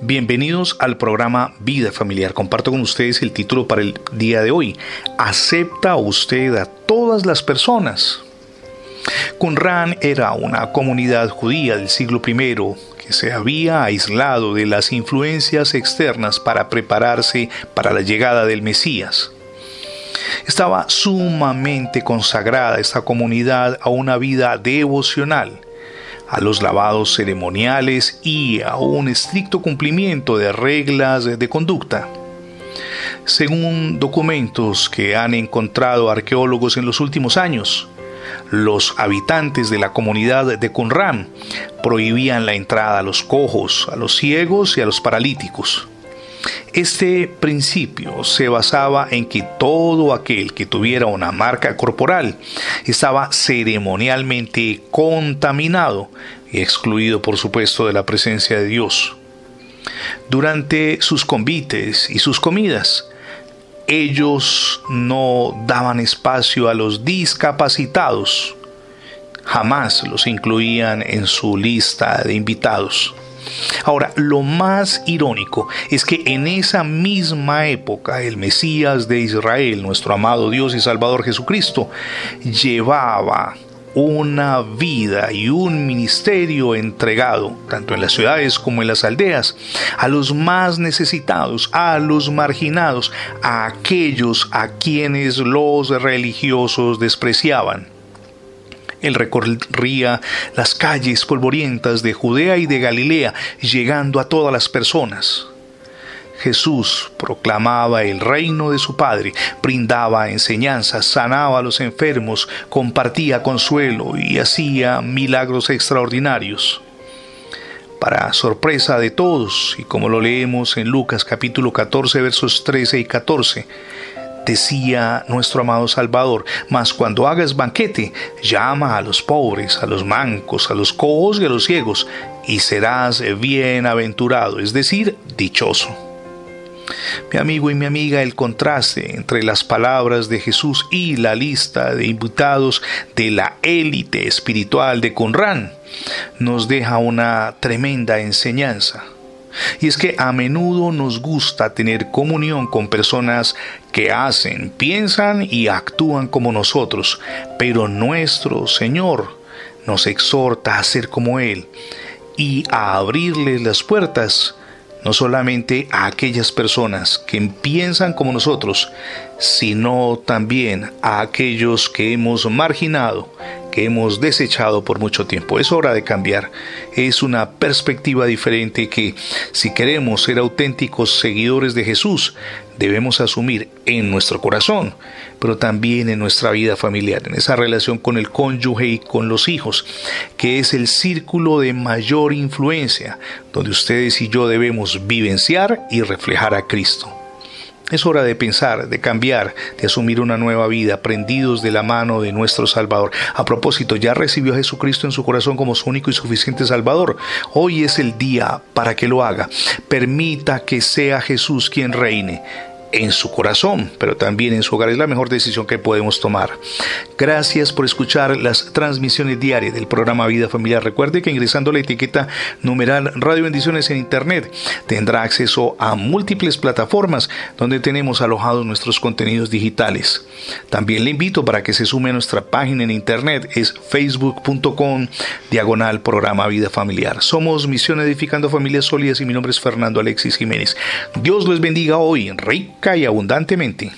Bienvenidos al programa Vida Familiar. Comparto con ustedes el título para el día de hoy. ¿Acepta usted a todas las personas? Qumran era una comunidad judía del siglo I que se había aislado de las influencias externas para prepararse para la llegada del Mesías. Estaba sumamente consagrada esta comunidad a una vida devocional a los lavados ceremoniales y a un estricto cumplimiento de reglas de conducta. Según documentos que han encontrado arqueólogos en los últimos años, los habitantes de la comunidad de Qumran prohibían la entrada a los cojos, a los ciegos y a los paralíticos. Este principio se basaba en que todo aquel que tuviera una marca corporal estaba ceremonialmente contaminado y excluido por supuesto de la presencia de Dios. Durante sus convites y sus comidas, ellos no daban espacio a los discapacitados, jamás los incluían en su lista de invitados. Ahora, lo más irónico es que en esa misma época el Mesías de Israel, nuestro amado Dios y Salvador Jesucristo, llevaba una vida y un ministerio entregado, tanto en las ciudades como en las aldeas, a los más necesitados, a los marginados, a aquellos a quienes los religiosos despreciaban. Él recorría las calles polvorientas de Judea y de Galilea, llegando a todas las personas. Jesús proclamaba el reino de su Padre, brindaba enseñanzas, sanaba a los enfermos, compartía consuelo y hacía milagros extraordinarios. Para sorpresa de todos, y como lo leemos en Lucas capítulo 14 versos 13 y 14, decía nuestro amado Salvador, mas cuando hagas banquete, llama a los pobres, a los mancos, a los cojos y a los ciegos, y serás bienaventurado, es decir, dichoso. Mi amigo y mi amiga, el contraste entre las palabras de Jesús y la lista de invitados de la élite espiritual de Conran nos deja una tremenda enseñanza. Y es que a menudo nos gusta tener comunión con personas que hacen, piensan y actúan como nosotros, pero nuestro Señor nos exhorta a ser como Él y a abrirles las puertas no solamente a aquellas personas que piensan como nosotros, sino también a aquellos que hemos marginado, hemos desechado por mucho tiempo. Es hora de cambiar. Es una perspectiva diferente que si queremos ser auténticos seguidores de Jesús, debemos asumir en nuestro corazón, pero también en nuestra vida familiar, en esa relación con el cónyuge y con los hijos, que es el círculo de mayor influencia, donde ustedes y yo debemos vivenciar y reflejar a Cristo. Es hora de pensar, de cambiar, de asumir una nueva vida, prendidos de la mano de nuestro Salvador. A propósito, ya recibió a Jesucristo en su corazón como su único y suficiente Salvador. Hoy es el día para que lo haga. Permita que sea Jesús quien reine en su corazón, pero también en su hogar. Es la mejor decisión que podemos tomar. Gracias por escuchar las transmisiones diarias del programa Vida Familiar. Recuerde que ingresando la etiqueta numeral Radio Bendiciones en Internet tendrá acceso a múltiples plataformas donde tenemos alojados nuestros contenidos digitales. También le invito para que se sume a nuestra página en Internet, es facebook.com diagonal programa Vida Familiar. Somos Misión Edificando Familias Sólidas y mi nombre es Fernando Alexis Jiménez. Dios les bendiga hoy, y abundantemente.